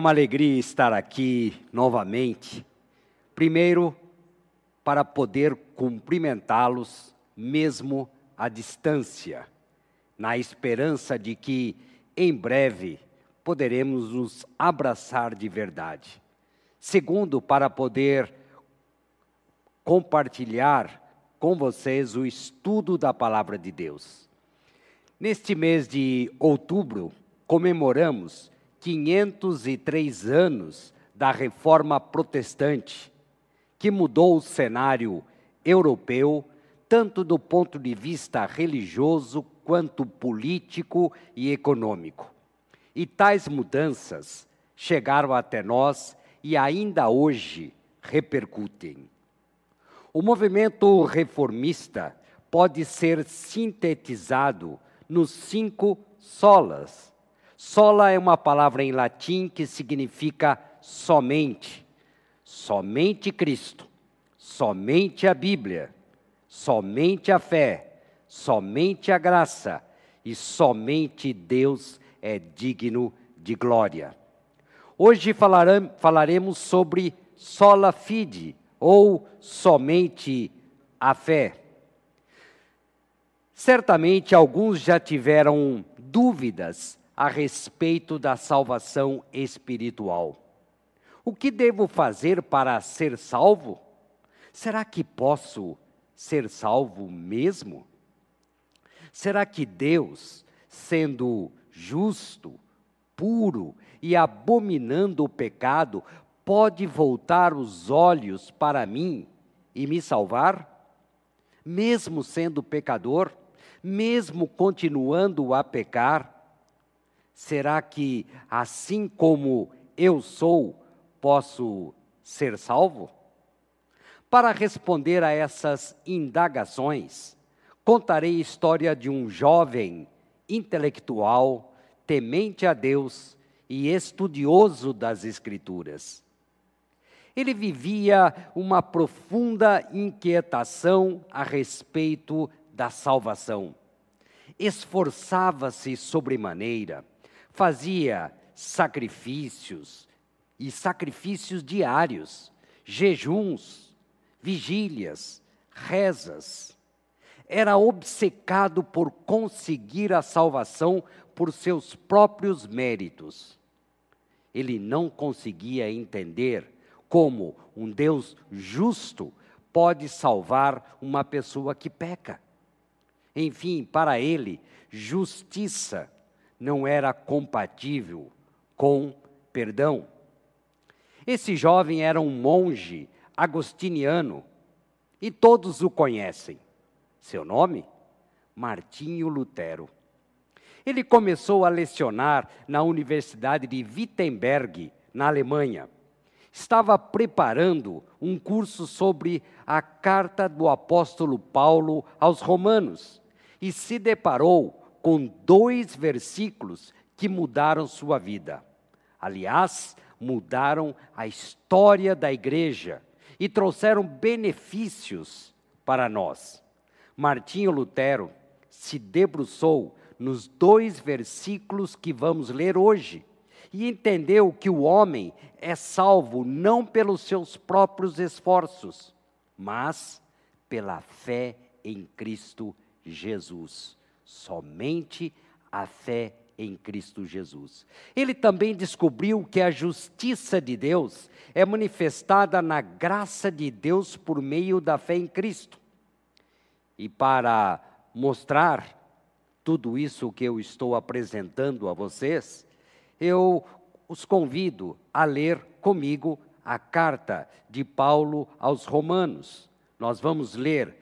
Uma alegria estar aqui novamente. Primeiro, para poder cumprimentá-los, mesmo à distância, na esperança de que, em breve, poderemos nos abraçar de verdade. Segundo, para poder compartilhar com vocês o estudo da palavra de Deus. Neste mês de outubro, comemoramos 503 anos da reforma protestante, que mudou o cenário europeu, tanto do ponto de vista religioso quanto político e econômico. E tais mudanças chegaram até nós e ainda hoje repercutem. O movimento reformista pode ser sintetizado nos cinco solas Sola é uma palavra em latim que significa somente. Somente Cristo, somente a Bíblia, somente a fé, somente a graça e somente Deus é digno de glória. Hoje falaremos sobre sola fide, ou somente a fé. Certamente alguns já tiveram dúvidas a respeito da salvação espiritual. O que devo fazer para ser salvo? Será que posso ser salvo mesmo? Será que Deus, sendo justo, puro e abominando o pecado, pode voltar os olhos para mim e me salvar? Mesmo sendo pecador, mesmo continuando a pecar, Será que, assim como eu sou, posso ser salvo? Para responder a essas indagações, contarei a história de um jovem intelectual, temente a Deus e estudioso das Escrituras. Ele vivia uma profunda inquietação a respeito da salvação. Esforçava-se sobremaneira fazia sacrifícios e sacrifícios diários, jejuns, vigílias, rezas. Era obcecado por conseguir a salvação por seus próprios méritos. Ele não conseguia entender como um Deus justo pode salvar uma pessoa que peca. Enfim, para ele, justiça não era compatível com perdão. Esse jovem era um monge agostiniano e todos o conhecem. Seu nome? Martinho Lutero. Ele começou a lecionar na Universidade de Wittenberg, na Alemanha. Estava preparando um curso sobre a carta do apóstolo Paulo aos Romanos e se deparou com dois versículos que mudaram sua vida. Aliás, mudaram a história da igreja e trouxeram benefícios para nós. Martinho Lutero se debruçou nos dois versículos que vamos ler hoje e entendeu que o homem é salvo não pelos seus próprios esforços, mas pela fé em Cristo Jesus somente a fé em Cristo Jesus. Ele também descobriu que a justiça de Deus é manifestada na graça de Deus por meio da fé em Cristo. E para mostrar tudo isso que eu estou apresentando a vocês, eu os convido a ler comigo a carta de Paulo aos Romanos. Nós vamos ler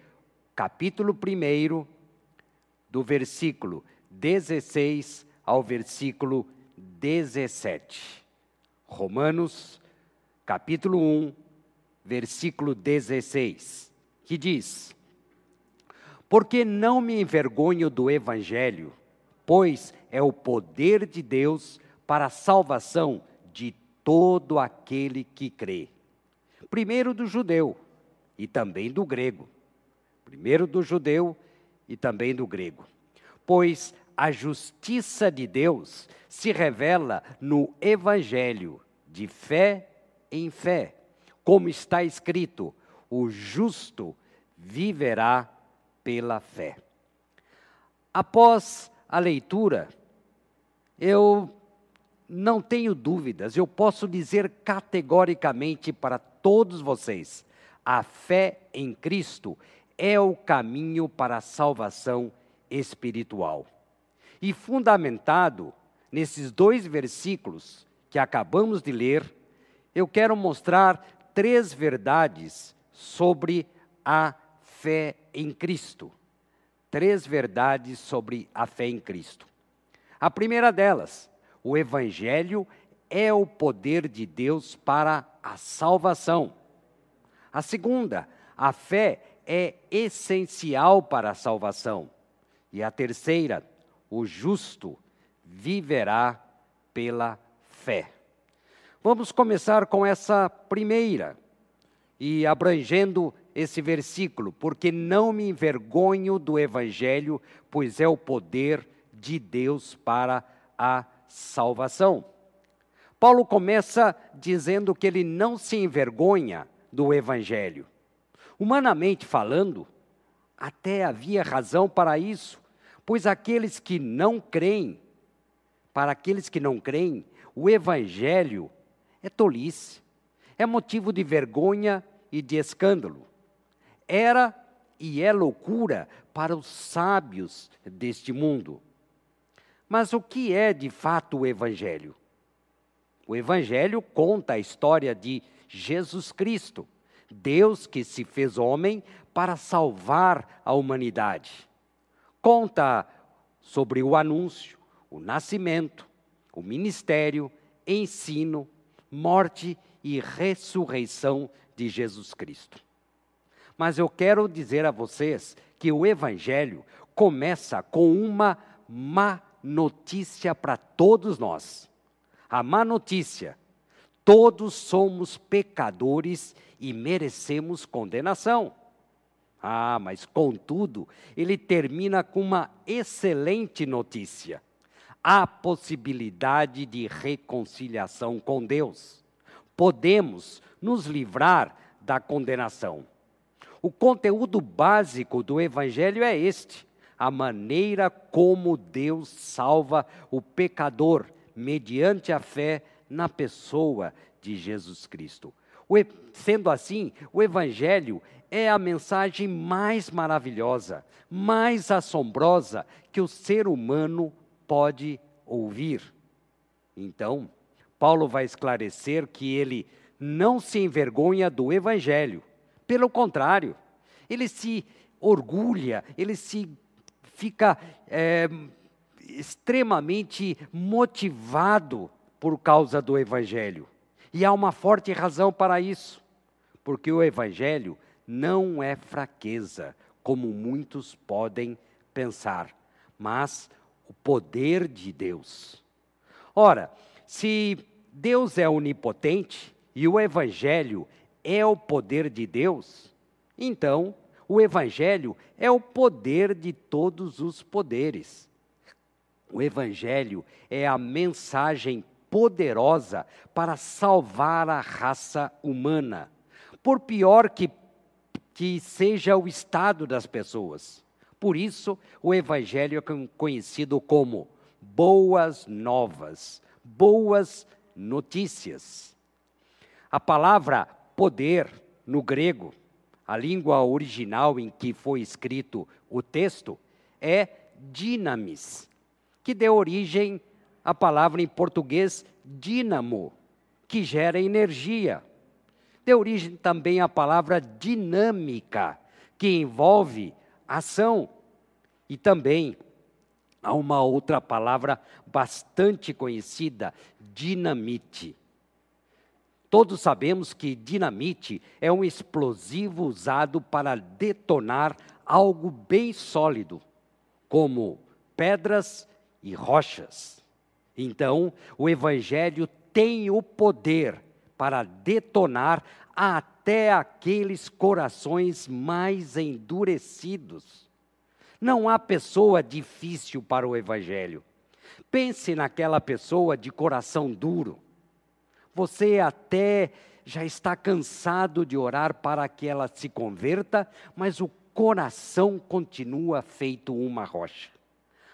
capítulo 1, do versículo 16 ao versículo 17. Romanos, capítulo 1, versículo 16, que diz: Porque não me envergonho do evangelho, pois é o poder de Deus para a salvação de todo aquele que crê. Primeiro do judeu e também do grego. Primeiro do judeu e também do grego. Pois a justiça de Deus se revela no Evangelho, de fé em fé. Como está escrito: o justo viverá pela fé. Após a leitura, eu não tenho dúvidas, eu posso dizer categoricamente para todos vocês: a fé em Cristo é o caminho para a salvação espiritual. E fundamentado nesses dois versículos que acabamos de ler, eu quero mostrar três verdades sobre a fé em Cristo. Três verdades sobre a fé em Cristo. A primeira delas, o Evangelho é o poder de Deus para a salvação. A segunda, a fé é essencial para a salvação. E a terceira, o justo viverá pela fé. Vamos começar com essa primeira e abrangendo esse versículo, porque não me envergonho do evangelho, pois é o poder de Deus para a salvação. Paulo começa dizendo que ele não se envergonha do evangelho. Humanamente falando, até havia razão para isso, pois aqueles que não creem, para aqueles que não creem, o evangelho é tolice, é motivo de vergonha e de escândalo. Era e é loucura para os sábios deste mundo. Mas o que é de fato o Evangelho? O Evangelho conta a história de Jesus Cristo, Deus que se fez homem para salvar a humanidade. Conta sobre o anúncio, o nascimento, o ministério, ensino, morte e ressurreição de Jesus Cristo. Mas eu quero dizer a vocês que o Evangelho começa com uma má notícia para todos nós. A má notícia: todos somos pecadores e merecemos condenação. Ah, mas contudo, ele termina com uma excelente notícia: a possibilidade de reconciliação com Deus. Podemos nos livrar da condenação. O conteúdo básico do Evangelho é este: a maneira como Deus salva o pecador mediante a fé na pessoa de Jesus Cristo. Sendo assim, o Evangelho é a mensagem mais maravilhosa, mais assombrosa que o ser humano pode ouvir. Então, Paulo vai esclarecer que ele não se envergonha do Evangelho. Pelo contrário, ele se orgulha, ele se fica é, extremamente motivado por causa do Evangelho. E há uma forte razão para isso, porque o Evangelho não é fraqueza, como muitos podem pensar, mas o poder de Deus. Ora, se Deus é onipotente e o Evangelho é o poder de Deus, então o Evangelho é o poder de todos os poderes. O Evangelho é a mensagem poderosa para salvar a raça humana, por pior que, que seja o estado das pessoas. Por isso, o Evangelho é conhecido como boas novas, boas notícias. A palavra poder, no grego, a língua original em que foi escrito o texto, é dinamis, que deu origem à palavra em português dínamo, que gera energia. Deu origem também à palavra dinâmica, que envolve ação. E também há uma outra palavra bastante conhecida, dinamite, Todos sabemos que dinamite é um explosivo usado para detonar algo bem sólido, como pedras e rochas. Então, o Evangelho tem o poder para detonar até aqueles corações mais endurecidos. Não há pessoa difícil para o Evangelho. Pense naquela pessoa de coração duro. Você até já está cansado de orar para que ela se converta, mas o coração continua feito uma rocha.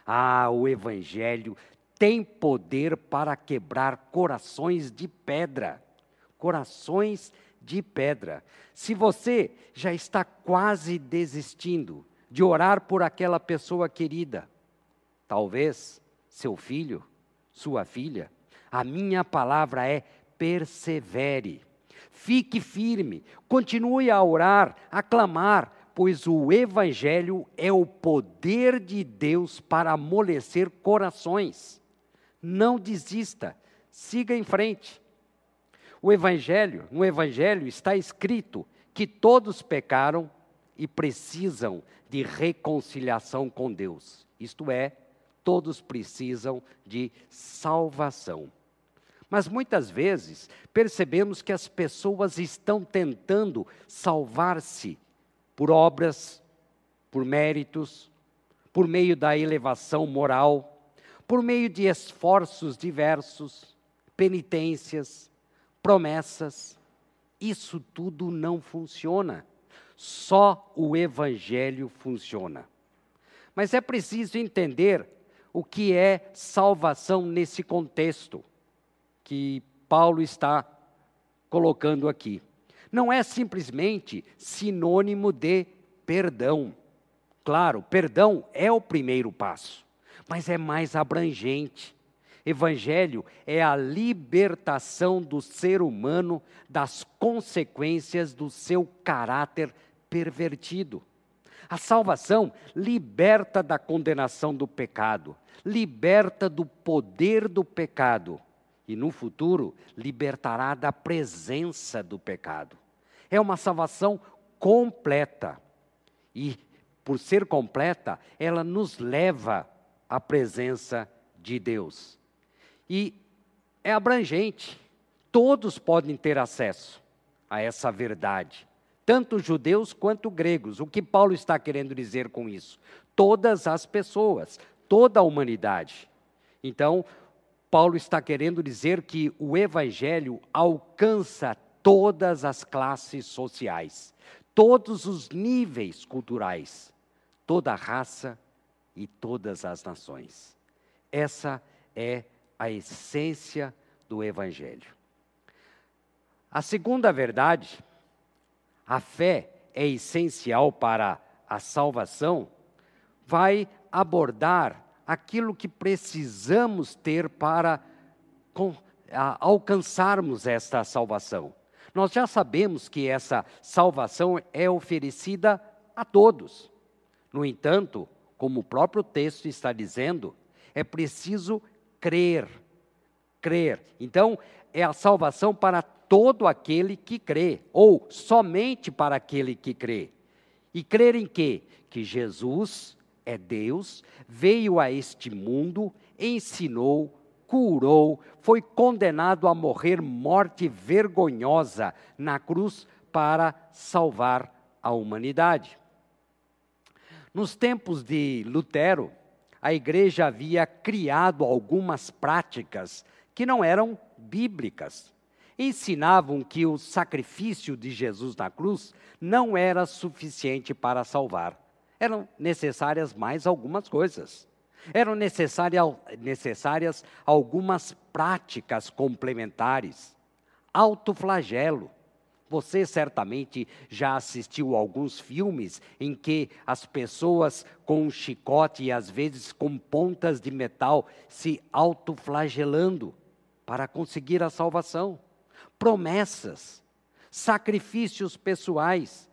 Ah, o Evangelho tem poder para quebrar corações de pedra. Corações de pedra. Se você já está quase desistindo de orar por aquela pessoa querida, talvez seu filho, sua filha, a minha palavra é persevere. Fique firme, continue a orar, a clamar, pois o Evangelho é o poder de Deus para amolecer corações. Não desista, siga em frente. O Evangelho, no Evangelho está escrito que todos pecaram e precisam de reconciliação com Deus. Isto é, todos precisam de salvação. Mas muitas vezes percebemos que as pessoas estão tentando salvar-se por obras, por méritos, por meio da elevação moral, por meio de esforços diversos, penitências, promessas. Isso tudo não funciona. Só o Evangelho funciona. Mas é preciso entender o que é salvação nesse contexto que Paulo está colocando aqui não é simplesmente sinônimo de perdão. Claro, perdão é o primeiro passo, mas é mais abrangente. Evangelho é a libertação do ser humano das consequências do seu caráter pervertido. A salvação liberta da condenação do pecado, liberta do poder do pecado e no futuro libertará da presença do pecado. É uma salvação completa. E, por ser completa, ela nos leva à presença de Deus. E é abrangente. Todos podem ter acesso a essa verdade, tanto judeus quanto gregos. O que Paulo está querendo dizer com isso? Todas as pessoas, toda a humanidade. Então, Paulo está querendo dizer que o evangelho alcança todas as classes sociais, todos os níveis culturais, toda a raça e todas as nações. Essa é a essência do Evangelho. A segunda verdade, a fé é essencial para a salvação, vai abordar aquilo que precisamos ter para alcançarmos esta salvação. Nós já sabemos que essa salvação é oferecida a todos. No entanto, como o próprio texto está dizendo, é preciso crer. Crer. Então, é a salvação para todo aquele que crê, ou somente para aquele que crê. E crer em quê? Que Jesus é Deus, veio a este mundo, ensinou, curou, foi condenado a morrer morte vergonhosa na cruz para salvar a humanidade. Nos tempos de Lutero, a igreja havia criado algumas práticas que não eram bíblicas. Ensinavam que o sacrifício de Jesus na cruz não era suficiente para salvar. Eram necessárias mais algumas coisas eram necessárias algumas práticas complementares. Autoflagelo. Você certamente já assistiu a alguns filmes em que as pessoas com um chicote e às vezes com pontas de metal se autoflagelando para conseguir a salvação. Promessas, sacrifícios pessoais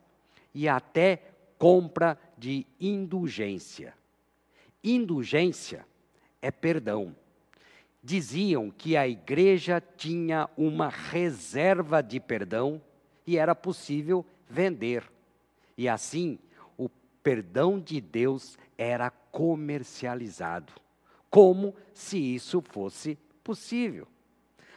e até compra de indulgência. Indulgência é perdão. Diziam que a igreja tinha uma reserva de perdão e era possível vender. E assim, o perdão de Deus era comercializado, como se isso fosse possível.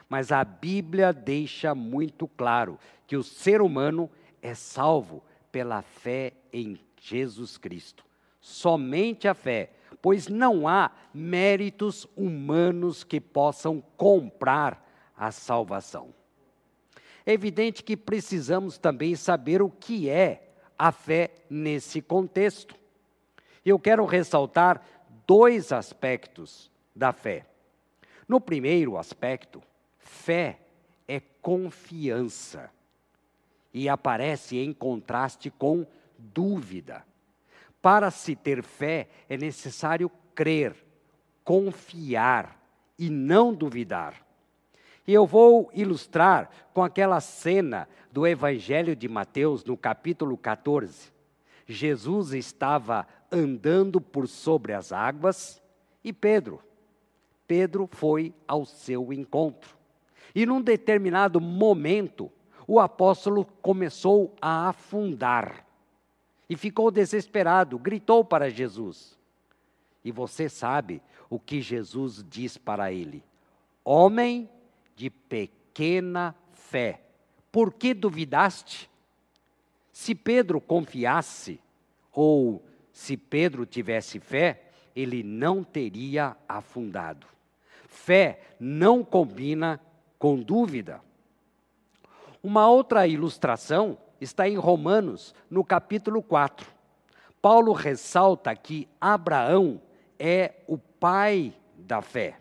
Mas a Bíblia deixa muito claro que o ser humano é salvo pela fé em Jesus Cristo somente a fé, pois não há méritos humanos que possam comprar a salvação. É evidente que precisamos também saber o que é a fé nesse contexto. Eu quero ressaltar dois aspectos da fé. No primeiro aspecto, fé é confiança e aparece em contraste com dúvida. Para se ter fé é necessário crer, confiar e não duvidar. E eu vou ilustrar com aquela cena do Evangelho de Mateus, no capítulo 14. Jesus estava andando por sobre as águas e Pedro. Pedro foi ao seu encontro. E num determinado momento, o apóstolo começou a afundar e ficou desesperado, gritou para Jesus. E você sabe o que Jesus diz para ele: Homem de pequena fé, por que duvidaste? Se Pedro confiasse, ou se Pedro tivesse fé, ele não teria afundado. Fé não combina com dúvida. Uma outra ilustração está em Romanos, no capítulo 4. Paulo ressalta que Abraão é o pai da fé.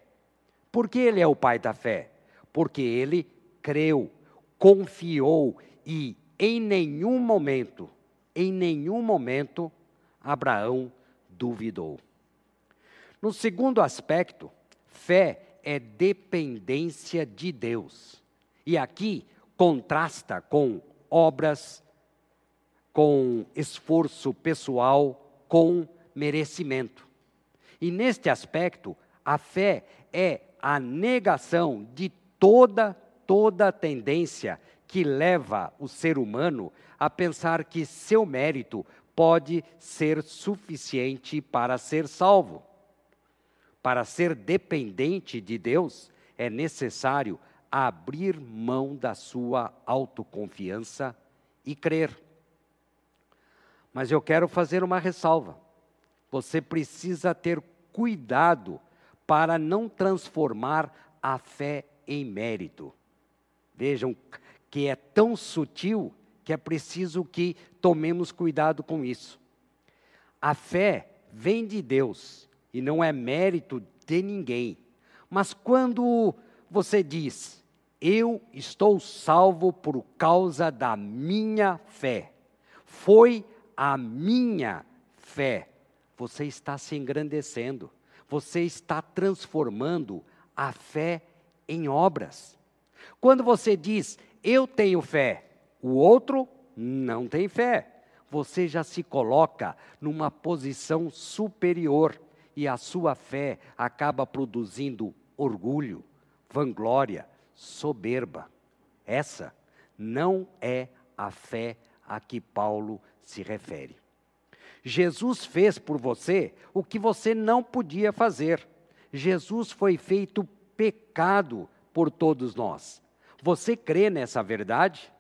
Por que ele é o pai da fé? Porque ele creu, confiou e em nenhum momento, em nenhum momento, Abraão duvidou. No segundo aspecto, fé é dependência de Deus. E aqui contrasta com obras, com esforço pessoal, com merecimento. E neste aspecto, a fé é a negação de toda toda tendência que leva o ser humano a pensar que seu mérito pode ser suficiente para ser salvo. Para ser dependente de Deus, é necessário abrir mão da sua autoconfiança e crer. Mas eu quero fazer uma ressalva. Você precisa ter cuidado para não transformar a fé em mérito. Vejam que é tão sutil que é preciso que tomemos cuidado com isso. A fé vem de Deus e não é mérito de ninguém. Mas quando você diz, eu estou salvo por causa da minha fé, foi a minha fé, você está se engrandecendo, você está transformando a fé em obras. Quando você diz, eu tenho fé, o outro não tem fé você já se coloca numa posição superior e a sua fé acaba produzindo orgulho, vanglória, soberba. Essa não é a fé a que Paulo se refere. Jesus fez por você o que você não podia fazer. Jesus foi feito pecado por todos nós. Você crê nessa verdade?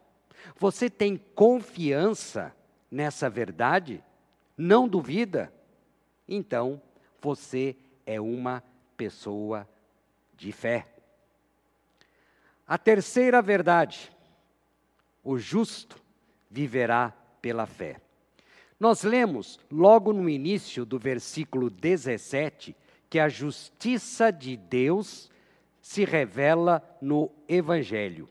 Você tem confiança nessa verdade? Não duvida? Então, você é uma pessoa de fé. A terceira verdade: o justo viverá pela fé. Nós lemos logo no início do versículo 17 que a justiça de Deus se revela no Evangelho.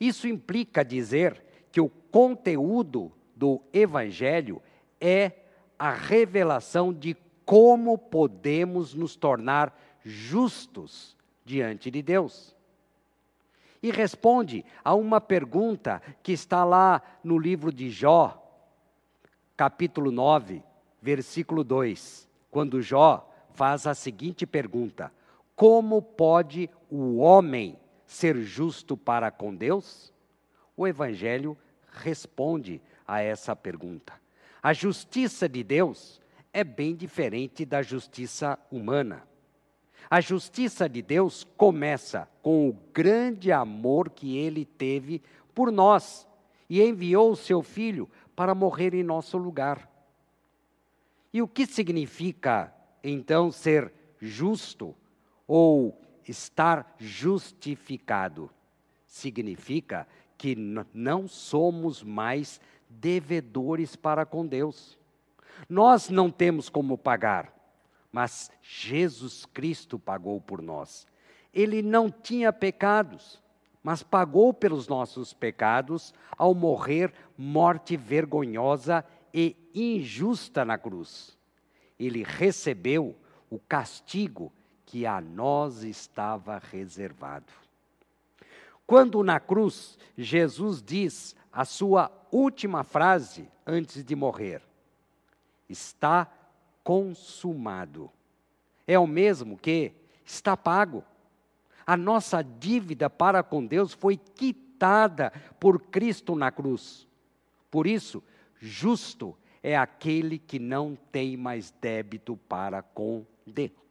Isso implica dizer que o conteúdo do Evangelho é a revelação de como podemos nos tornar justos diante de Deus. E responde a uma pergunta que está lá no livro de Jó, capítulo 9, versículo 2, quando Jó faz a seguinte pergunta: Como pode o homem ser justo para com Deus? O Evangelho responde a essa pergunta. A justiça de Deus é bem diferente da justiça humana. A justiça de Deus começa com o grande amor que ele teve por nós e enviou o seu filho para morrer em nosso lugar. E o que significa, então, ser justo ou estar justificado? Significa que não somos mais devedores para com Deus. Nós não temos como pagar, mas Jesus Cristo pagou por nós. Ele não tinha pecados, mas pagou pelos nossos pecados ao morrer morte vergonhosa e injusta na cruz. Ele recebeu o castigo que a nós estava reservado. Quando na cruz Jesus diz a sua última frase antes de morrer: Está consumado. É o mesmo que está pago. A nossa dívida para com Deus foi quitada por Cristo na cruz. Por isso, justo é aquele que não tem mais débito para com Deus.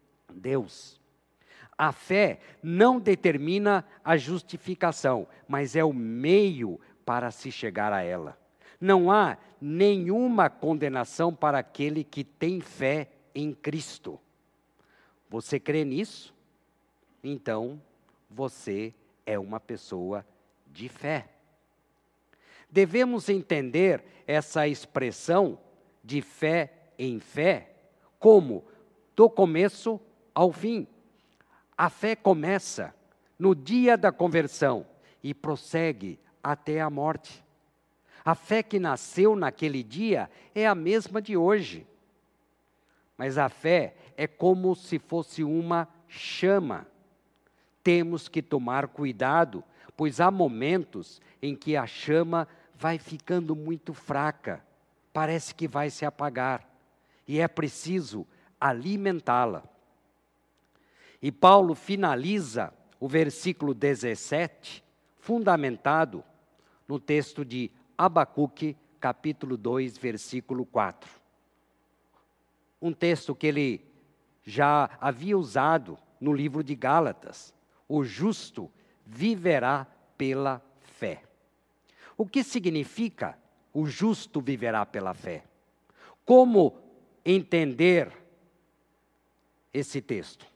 A fé não determina a justificação, mas é o meio para se chegar a ela. Não há nenhuma condenação para aquele que tem fé em Cristo. Você crê nisso? Então, você é uma pessoa de fé. Devemos entender essa expressão de fé em fé como do começo ao fim. A fé começa no dia da conversão e prossegue até a morte. A fé que nasceu naquele dia é a mesma de hoje. Mas a fé é como se fosse uma chama. Temos que tomar cuidado, pois há momentos em que a chama vai ficando muito fraca, parece que vai se apagar, e é preciso alimentá-la. E Paulo finaliza o versículo 17, fundamentado no texto de Abacuque, capítulo 2, versículo 4. Um texto que ele já havia usado no livro de Gálatas. O justo viverá pela fé. O que significa o justo viverá pela fé? Como entender esse texto?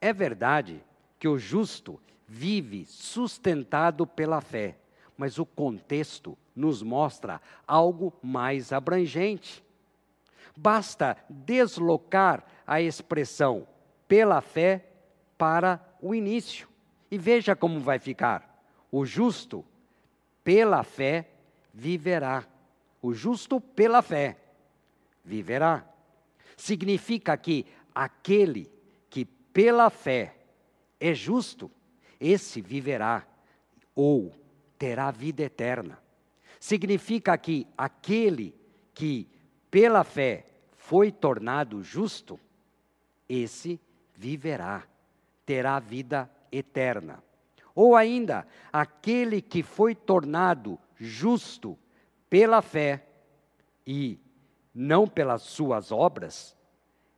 É verdade que o justo vive sustentado pela fé, mas o contexto nos mostra algo mais abrangente. Basta deslocar a expressão pela fé para o início e veja como vai ficar. O justo, pela fé, viverá. O justo, pela fé, viverá. Significa que aquele que pela fé é justo, esse viverá ou terá vida eterna. Significa que aquele que pela fé foi tornado justo, esse viverá, terá vida eterna. Ou ainda, aquele que foi tornado justo pela fé e não pelas suas obras,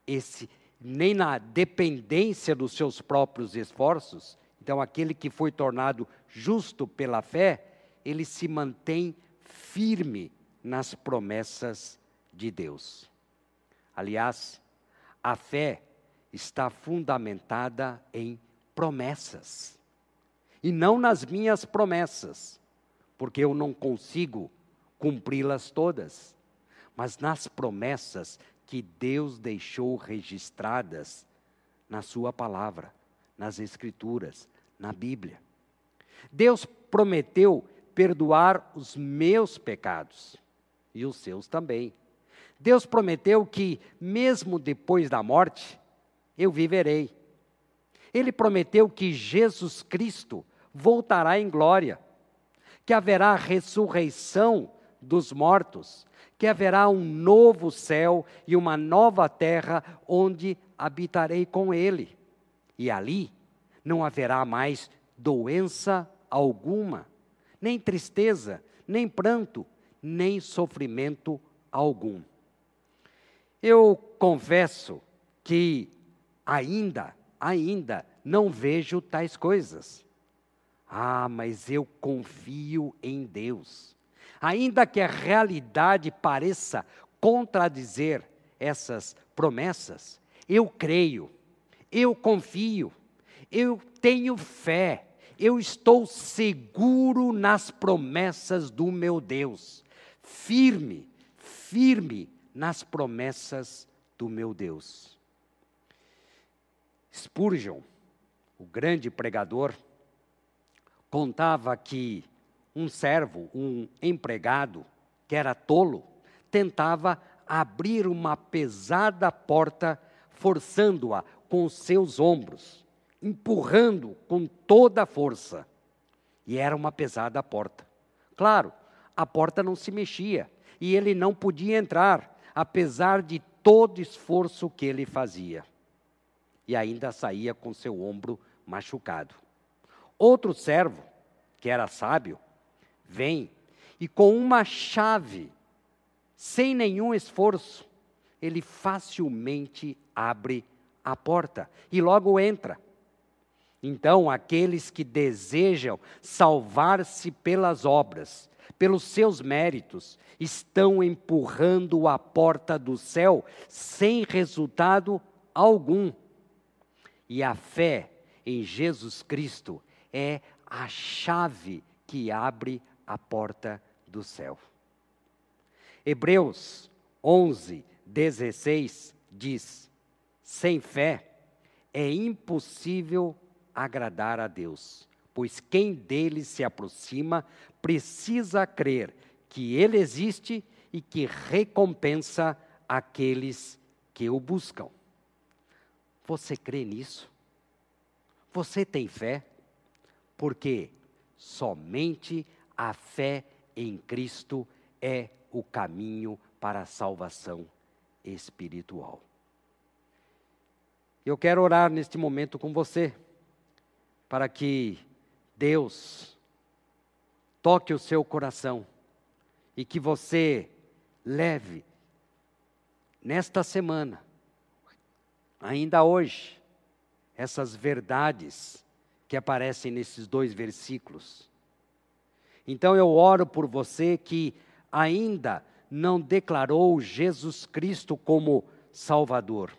esse nem na dependência dos seus próprios esforços, então, aquele que foi tornado justo pela fé, ele se mantém firme nas promessas de Deus. Aliás, a fé está fundamentada em promessas. E não nas minhas promessas, porque eu não consigo cumpri-las todas, mas nas promessas que Deus deixou registradas na Sua palavra nas Escrituras, na Bíblia. Deus prometeu perdoar os meus pecados e os seus também. Deus prometeu que, mesmo depois da morte, eu viverei. Ele prometeu que Jesus Cristo voltará em glória, que haverá ressurreição dos mortos, que haverá um novo céu e uma nova terra onde habitarei com Ele. E ali não haverá mais doença alguma, nem tristeza, nem pranto, nem sofrimento algum. Eu confesso que ainda, ainda não vejo tais coisas. Ah, mas eu confio em Deus. Ainda que a realidade pareça contradizer essas promessas, eu creio, eu confio, eu tenho fé, eu estou seguro nas promessas do meu Deus, firme, firme nas promessas do meu Deus. Spurgeon, o grande pregador, contava que um servo, um empregado, que era tolo, tentava abrir uma pesada porta, forçando-a com seus ombros, empurrando com toda a força. E era uma pesada porta. Claro, a porta não se mexia e ele não podia entrar, apesar de todo esforço que ele fazia. E ainda saía com seu ombro machucado. Outro servo, que era sábio, vem e com uma chave, sem nenhum esforço, ele facilmente abre a porta e logo entra. Então, aqueles que desejam salvar-se pelas obras, pelos seus méritos, estão empurrando a porta do céu sem resultado algum. E a fé em Jesus Cristo é a chave que abre a porta do céu. Hebreus 11, 16 diz: sem fé é impossível agradar a Deus, pois quem dele se aproxima precisa crer que ele existe e que recompensa aqueles que o buscam. Você crê nisso? Você tem fé? Porque somente a fé em Cristo é o caminho para a salvação espiritual. Eu quero orar neste momento com você, para que Deus toque o seu coração e que você leve nesta semana, ainda hoje, essas verdades que aparecem nesses dois versículos. Então eu oro por você que ainda não declarou Jesus Cristo como Salvador.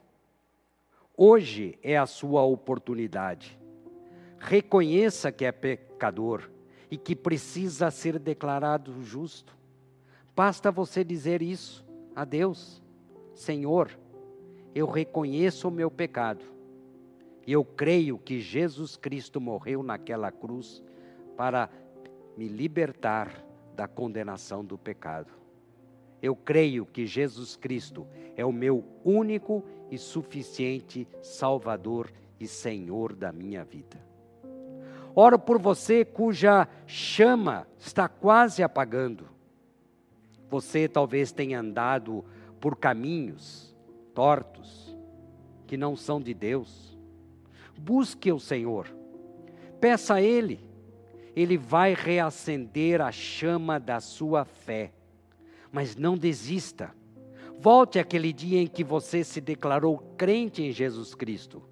Hoje é a sua oportunidade. Reconheça que é pecador e que precisa ser declarado justo. Basta você dizer isso a Deus: Senhor, eu reconheço o meu pecado. Eu creio que Jesus Cristo morreu naquela cruz para me libertar da condenação do pecado. Eu creio que Jesus Cristo é o meu único e suficiente Salvador e Senhor da minha vida. Oro por você cuja chama está quase apagando. Você talvez tenha andado por caminhos tortos que não são de Deus. Busque o Senhor, peça a Ele, Ele vai reacender a chama da sua fé mas não desista. Volte àquele dia em que você se declarou crente em Jesus Cristo.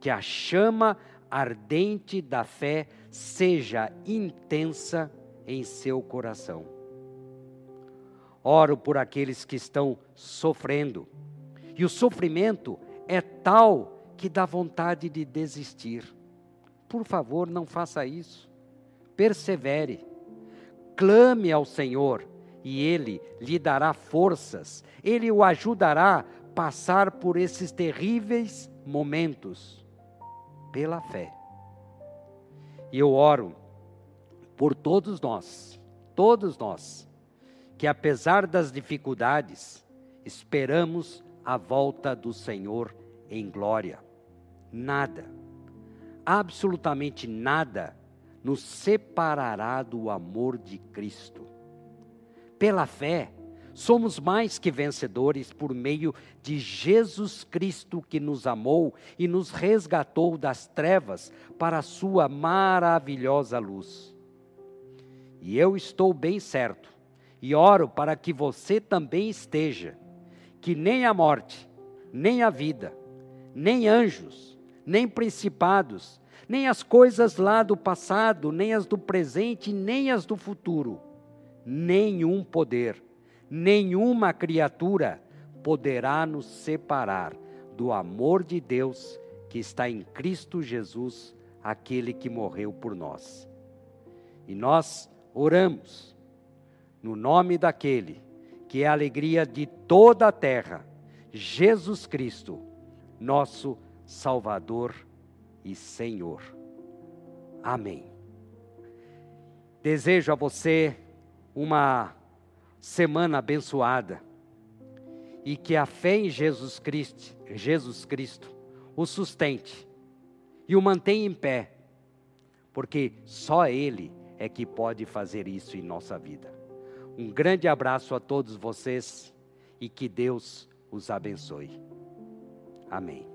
Que a chama ardente da fé seja intensa em seu coração. Oro por aqueles que estão sofrendo. E o sofrimento é tal que dá vontade de desistir. Por favor, não faça isso. Persevere. Clame ao Senhor e Ele lhe dará forças, Ele o ajudará a passar por esses terríveis momentos, pela fé. E eu oro por todos nós, todos nós, que apesar das dificuldades, esperamos a volta do Senhor em glória. Nada, absolutamente nada, nos separará do amor de Cristo pela fé, somos mais que vencedores por meio de Jesus Cristo que nos amou e nos resgatou das trevas para a sua maravilhosa luz. E eu estou bem certo, e oro para que você também esteja, que nem a morte, nem a vida, nem anjos, nem principados, nem as coisas lá do passado, nem as do presente, nem as do futuro nenhum poder, nenhuma criatura poderá nos separar do amor de Deus que está em Cristo Jesus, aquele que morreu por nós. E nós oramos no nome daquele que é a alegria de toda a terra, Jesus Cristo, nosso Salvador e Senhor. Amém. Desejo a você uma semana abençoada e que a fé em Jesus Cristo, Jesus Cristo o sustente e o mantenha em pé, porque só Ele é que pode fazer isso em nossa vida. Um grande abraço a todos vocês e que Deus os abençoe. Amém.